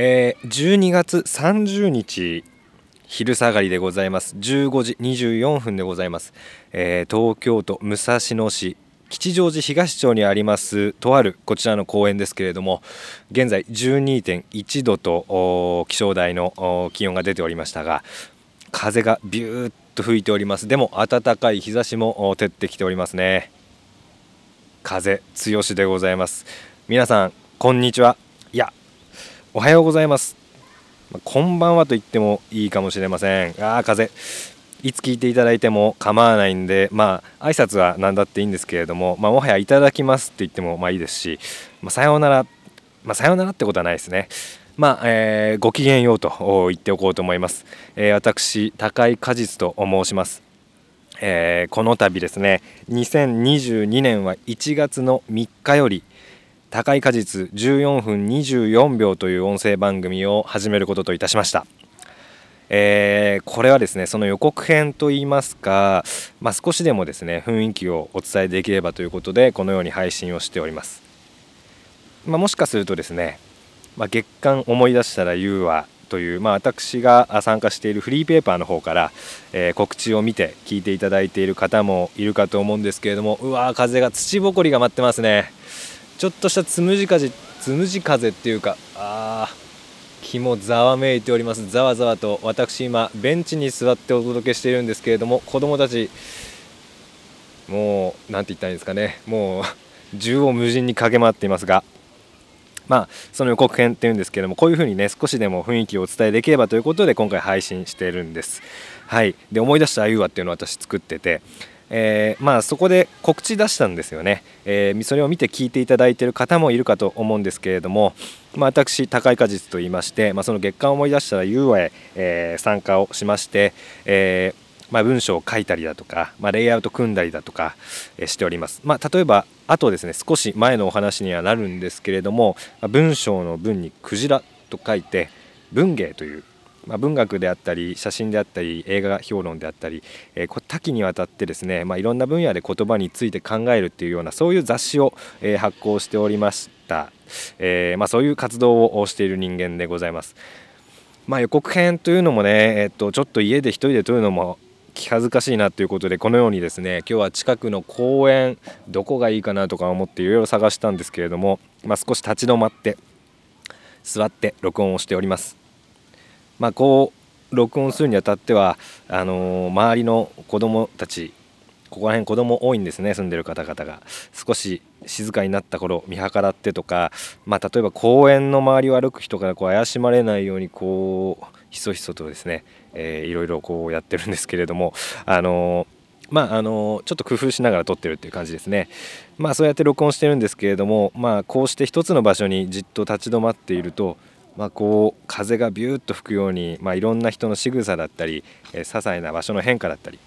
えー、12月30日昼下がりでございます。15時24分でございます、えー、東京都武蔵野市吉祥寺東町にありますとあるこちらの公園ですけれども現在12.1度と気象台の気温が出ておりましたが風がビューッと吹いております。でも暖かい日差しも照ってきておりますね。風強しでございます。皆さんこんにちは。おはようございます。こんばんはと言ってもいいかもしれません。あー風。いつ聞いていただいても構わないんでまあ挨拶は何だっていいんですけれども、まあ、もはやいただきますって言ってもまあいいですし、まあ、さようなら、まあ、さようならってことはないですね。まあ、えー、ごきげんようと言っておこうと思います、えー、私高井果実と申します。えー、この度ですね2022年は1月の3日より高い果実14分24秒という音声番組を始めることといたしました、えー、これはですねその予告編といいますか、まあ、少しでもですね雰囲気をお伝えできればということでこのように配信をしております、まあ、もしかするとですね、まあ、月間思い出したら言うはという、まあ、私が参加しているフリーペーパーの方から、えー、告知を見て聞いていただいている方もいるかと思うんですけれどもうわー風が土ぼこりが舞ってますね。ちょっとしたつむじ風つむじ風っていうかあ気もざわめいております。ざわざわと私今ベンチに座ってお届けしているんですけれども子供たちもう何て言ったらいいんですかね。もう縦横無尽に駆け回っていますが。まあ、その予告編っていうんですけどもこういうふうにね少しでも雰囲気をお伝えできればということで今回配信しているんです。はい、で思い出したあゆわっていうのを私作ってて、えー、まあそこで告知出したんですよね、えー、それを見て聞いていただいている方もいるかと思うんですけれども、まあ、私高い果実と言いまして、まあ、その月間思い出したらゆうわへ、えー、参加をしまして、えまあ、文章を書いたりだとか、ま、レイアウト組んだりだとか、えしております。ま、例えばあとですね少し前のお話にはなるんですけれども、文章の文にクジラと書いて文芸という、まあ、文学であったり写真であったり映画評論であったり、えー、多岐にわたってですね、まあ、いろんな分野で言葉について考えるっていうようなそういう雑誌を、えー、発行しておりました、えーまあ、そういう活動をしている人間でございます。まあ、予告編というのもね、えっと、ちょっと家で一人で撮るのも気恥ずかしいなということでこのようにですね今日は近くの公園どこがいいかなとか思っていろいろ探したんですけれども、まあ、少し立ち止まって座って録音をしております。まあ、こう録音するにあたってはあのー、周りの子供たちここら辺子供多いんですね住んでる方々が。少し静かになった頃見計らってとか、まあ、例えば公園の周りを歩く人からこう怪しまれないようにこうひそひそとですね、えー、いろいろこうやってるんですけれどもあのまああのちょっと工夫しながら撮ってるっていう感じですね。まあそうやって録音してるんですけれどもまあこうして一つの場所にじっと立ち止まっているとまあ、こう風がビューッと吹くように、まあ、いろんな人の仕草だったり、えー、些細な場所の変化だったり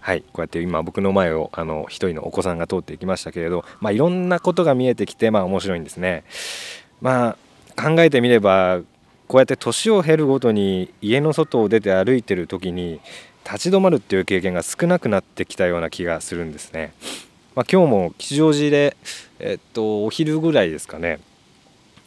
はいこうやって今僕の前をあの一人のお子さんが通っていきましたけれど、まあ、いろんなことが見えてきてまあ面白いんですね。まあ考えてみればこうやって年を経るごとに家の外を出て歩いてる時に立ち止まるっていう経験が少なくなってきたような気がするんですね。まあ、今日も吉祥寺で、えっと、お昼ぐらいですかね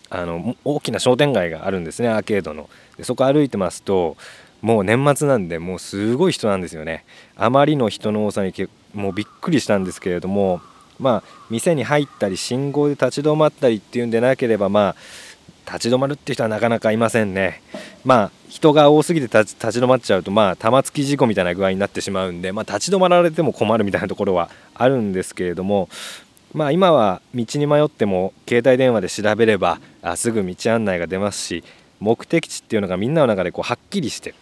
あの大きな商店街があるんですねアーケードのでそこ歩いてますともう年末なんでもうすごい人なんですよねあまりの人の多さにもうびっくりしたんですけれどもまあ店に入ったり信号で立ち止まったりっていうんでなければまあ立ち止まるって人はなかなかいませんね。まあ人が多すぎて立ち止まっちゃうとまあ玉突き事故みたいな具合になってしまうんで、まあ、立ち止まられても困るみたいなところはあるんですけれどもまあ今は道に迷っても携帯電話で調べればあすぐ道案内が出ますし目的地っていうのがみんなの中でこうはっきりして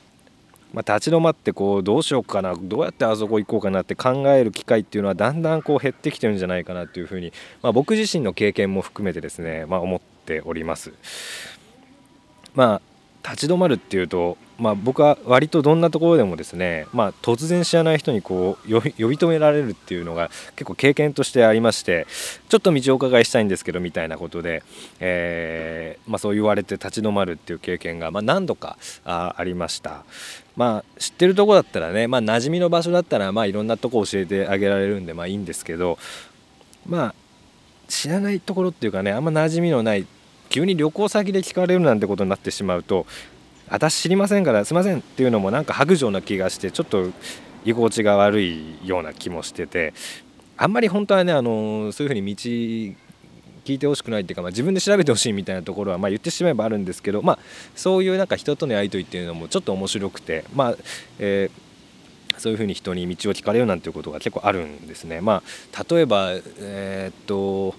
まあ、立ち止まってこうどうしようかなどうやってあそこ行こうかなって考える機会っていうのはだんだんこう減ってきてるんじゃないかなというふうに、まあ、僕自身の経験も含めてですね、まあ、思っております。まあ立ち止まるっていうと、まあ、僕は割とどんなところでもですね、まあ、突然知らない人にこう呼び止められるっていうのが結構経験としてありましてちょっと道をお伺いしたいんですけどみたいなことで、えー、まあ、そう言われて立ち止まるっていう経験が、ま何度かあありました。まあ、知ってるとこだったらね、まあ、馴染みの場所だったら、まあ、いろんなとこ教えてあげられるんで、まあ、いいんですけど、まあ、知らないところっていうかねあんま馴染みのない急に旅行先で聞かれるなんてことになってしまうと私知りませんからすいませんっていうのもなんか白状な気がしてちょっと居心地が悪いような気もしててあんまり本当はねあのそういうふうに道聞いてほしくないっていうか、まあ、自分で調べてほしいみたいなところは、まあ、言ってしまえばあるんですけど、まあ、そういうなんか人とのやり取りっていうのもちょっと面白くて、まあえー、そういうふうに人に道を聞かれるなんていうことが結構あるんですね。まあ、例えば、えー、っと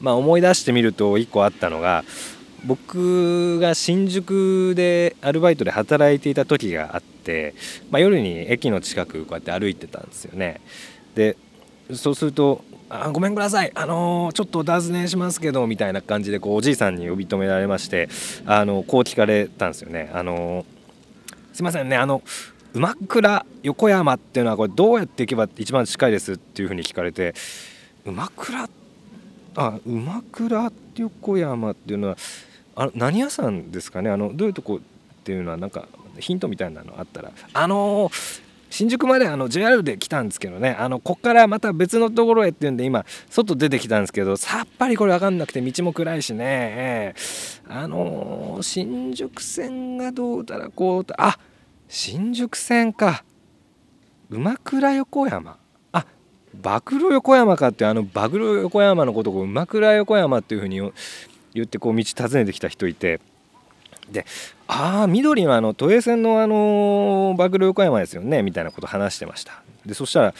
まあ、思い出してみると1個あったのが僕が新宿でアルバイトで働いていた時があって、まあ、夜に駅の近くこうやって歩いてたんですよね。でそうするとあごめんください、あのー、ちょっとお尋ねしますけどみたいな感じでこうおじいさんに呼び止められましてあのこう聞かれたんですよね。あのー、すいませんねあの馬倉横山っていうのはこれどうやって行けば一番近いです？っていうふうに聞かれて馬倉あ馬倉横山っていうのはあ何屋さんですかね？あのどういうとこっていうのはなんかヒントみたいなのあったら。あのー新宿まであの JR で来たんですけどね。あのこっからまた別のところへっていうんで今外出てきたんですけどさっぱりこれ分かんなくて道も暗いしね、あのー、新宿線がどうだらこうあ新宿線か。馬倉横山。あ暴露横山かってあの暴露横山のことを馬倉横山っていうふうに言ってこう道訪ねてきた人いて。でああ緑はあの都営線のあのバグル横山ですよねみたいなこと話してました。でそしたら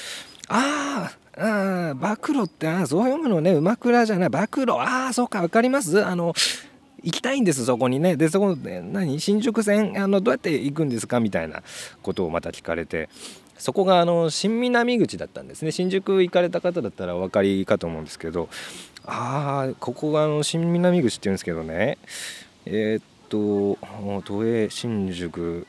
ああ暴露ってあそう読むのね馬倉じゃない。暴露ああそうか分かります。あの行きたいんですそこにね。でそこで何？新宿線？あのどうやって行くんですか？みたいなことをまた聞かれて。そこがあの新南口だったんですね。新宿行かれた方だったらお分かりかと思うんですけどああここがあの新南口っていうんですけどね。えー、っと都営新宿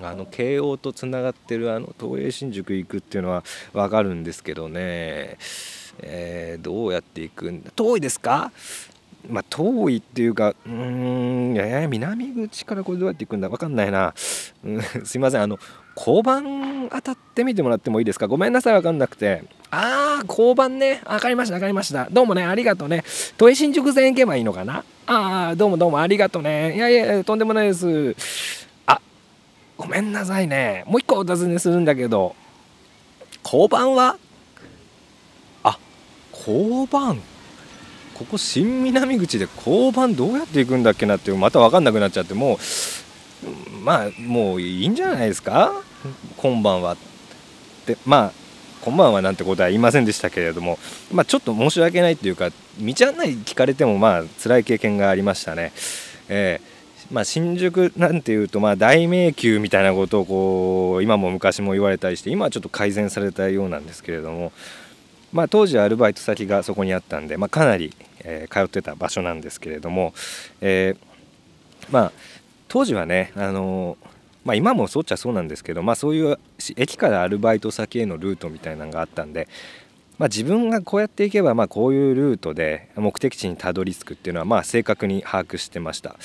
あの慶応とつながってるあの都営新宿行くっていうのは分かるんですけどね、えー、どうやって行くんだ？遠いですか？まあ、遠いっていうか、うん、えー、南口からこれどうやって行くんだ分かんないな。うん、すいません、あの、交番当たってみてもらってもいいですか？ごめんなさい、分かんなくて。ああ、交番ね。分かりました、分かりました。どうもね、ありがとうね。都営新宿線行けばいいのかな？ああ、どうもどうもありがとうね。いやいや、とんでもないです。あ、ごめんなさいね。もう一個お尋ねするんだけど、交番は？あ、交番ここ新南口で交番どうやって行くんだっけなってまた分かんなくなっちゃってもうまあもういいんじゃないですか？今晩は。ってまあこんばんはなんてことは言いませんでしたけれども、まあ、ちょっと申し訳ないというか道案内聞かれてもまあ辛い経験がありましたね。えー、まあ、新宿なんていうとまあ大迷宮みたいなことをこう今も昔も言われたりして今はちょっと改善されたようなんですけれども、まあ、当時はアルバイト先がそこにあったんで、まあ、かなり、えー、通ってた場所なんですけれども、えー、まあ当時はねあのーまあ、今もそうっちゃそうなんですけど、まあ、そういう駅からアルバイト先へのルートみたいなのがあったんで、まあ、自分がこうやっていけばまあこういうルートで目的地にたどり着くっていうのはまあ正確に把握してました、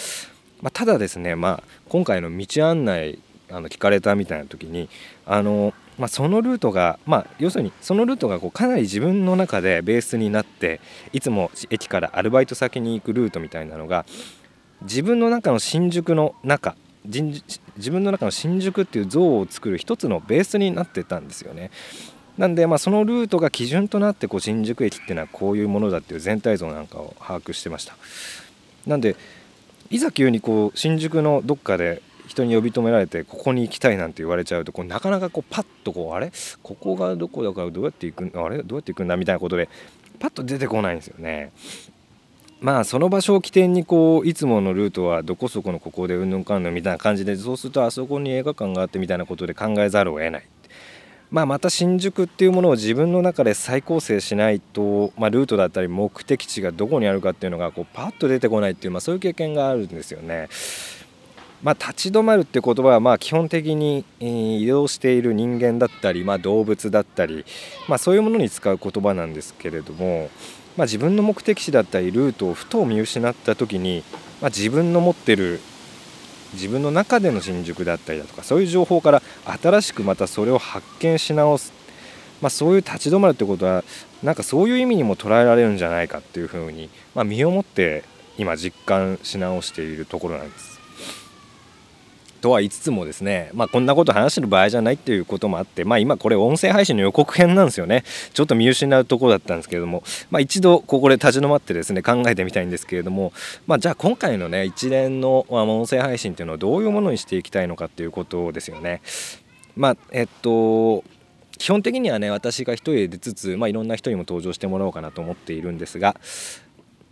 まあ、ただですね、まあ、今回の道案内あの聞かれたみたいな時にあの、まあ、そのルートが、まあ、要するにそのルートがこうかなり自分の中でベースになっていつも駅からアルバイト先に行くルートみたいなのが自分の中の新宿の中自分の中の新宿っていう像を作る一つのベースになってたんですよね。なんでまあそのルートが基準となってこう新宿駅っていうのはこういうものだっていう全体像なんかを把握してました。なんでいざ急にこう新宿のどっかで人に呼び止められてここに行きたいなんて言われちゃうとこうなかなかこうパッとこうあれ？ここがどこだからどうやって行くあれ？どうやって行くんだみたいなことでパッと出てこないんですよね。まあその場所を起点にこういつものルートはどこそこのここでうんぬんかんぬんみたいな感じでそうするとあそこに映画館があってみたいなことで考えざるを得ない。まあ、また新宿っていうものを自分の中で再構成しないと、まあ、ルートだったり目的地がどこにあるかっていうのがこうパッと出てこないっていう、まあ、そういう経験があるんですよね。まあ、立ち止まるって言葉はまあ基本的に移動している人間だったり、まあ、動物だったり、まあ、そういうものに使う言葉なんですけれども、まあ、自分の目的地だったりルートをふと見失った時に、まあ、自分の持ってる自分の中での新宿だったりだとかそういう情報から新しくまたそれを発見し直す、まあ、そういう立ち止まるってことはなんかそういう意味にも捉えられるんじゃないかっていうふうに、まあ、身をもって今実感し直しているところなんです。とは言いつつもですね、まあ、こんなこと話してる場合じゃないっていうこともあって、まあ、今これ音声配信の予告編なんですよねちょっと見失うところだったんですけれども、まあ、一度ここで立ち止まってですね考えてみたいんですけれども、まあ、じゃあ今回のね一連の音声配信っていうのはどういうものにしていきたいのかっていうことですよね。まあえっと基本的にはね私が一人で出つつ、まあ、いろんな人にも登場してもらおうかなと思っているんですが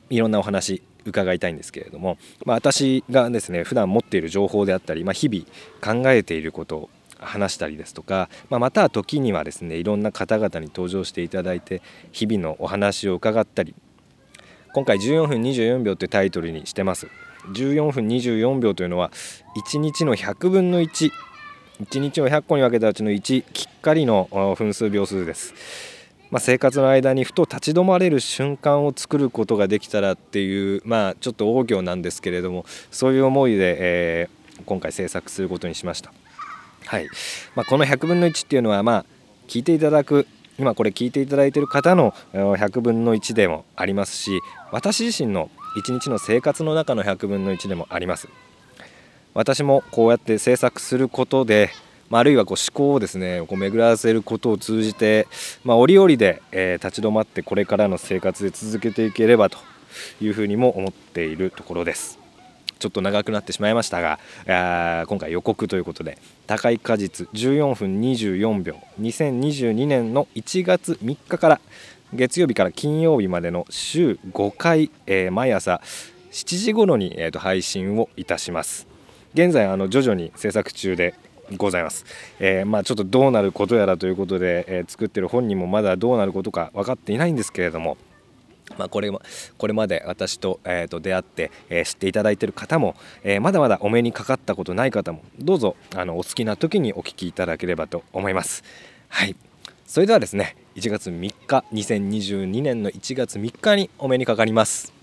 いろんなお話伺いたいんですけれども、まあ、私がですね普段持っている情報であったり、まあ、日々考えていることを話したりですとか、まあ、また時にはですねいろんな方々に登場していただいて日々のお話を伺ったり今回14分24秒というタイトルにしてます。14分24秒というのは1日の100分の11日を100個に分けたうちの1きっかりの分数秒数です。まあ、生活の間にふと立ち止まれる瞬間を作ることができたらっていうまあちょっと大行なんですけれどもそういう思いで、えー、今回制作することにしました。はいまあ、この100分の1っていうのはまあ聞いていただく今これ聞いていただいている方の100分の1でもありますし私自身の一日の生活の中の100分の1でもあります私もこうやって制作することでまあ、あるいはこう思考をですねこう巡らせることを通じて、まあ、折々で、えー、立ち止まってこれからの生活で続けていければというふうにも思っているところです。ちょっと長くなってしまいましたが今回予告ということで高い果実14分24秒2022年の1月3日から月曜日から金曜日までの週5回、えー、毎朝7時頃に、えーと配信をいたします現在あの徐々に制作中でございます、えー、まあ、ちょっとどうなることやらということで、えー、作ってる本人もまだどうなることか分かっていないんですけれどもまあ、これこれまで私と,、えー、と出会って、えー、知っていただいている方も、えー、まだまだお目にかかったことない方もどうぞあのお好きな時にお聞きいただければと思います。はいそれではですね1月3日2022年の1月3日にお目にかかります。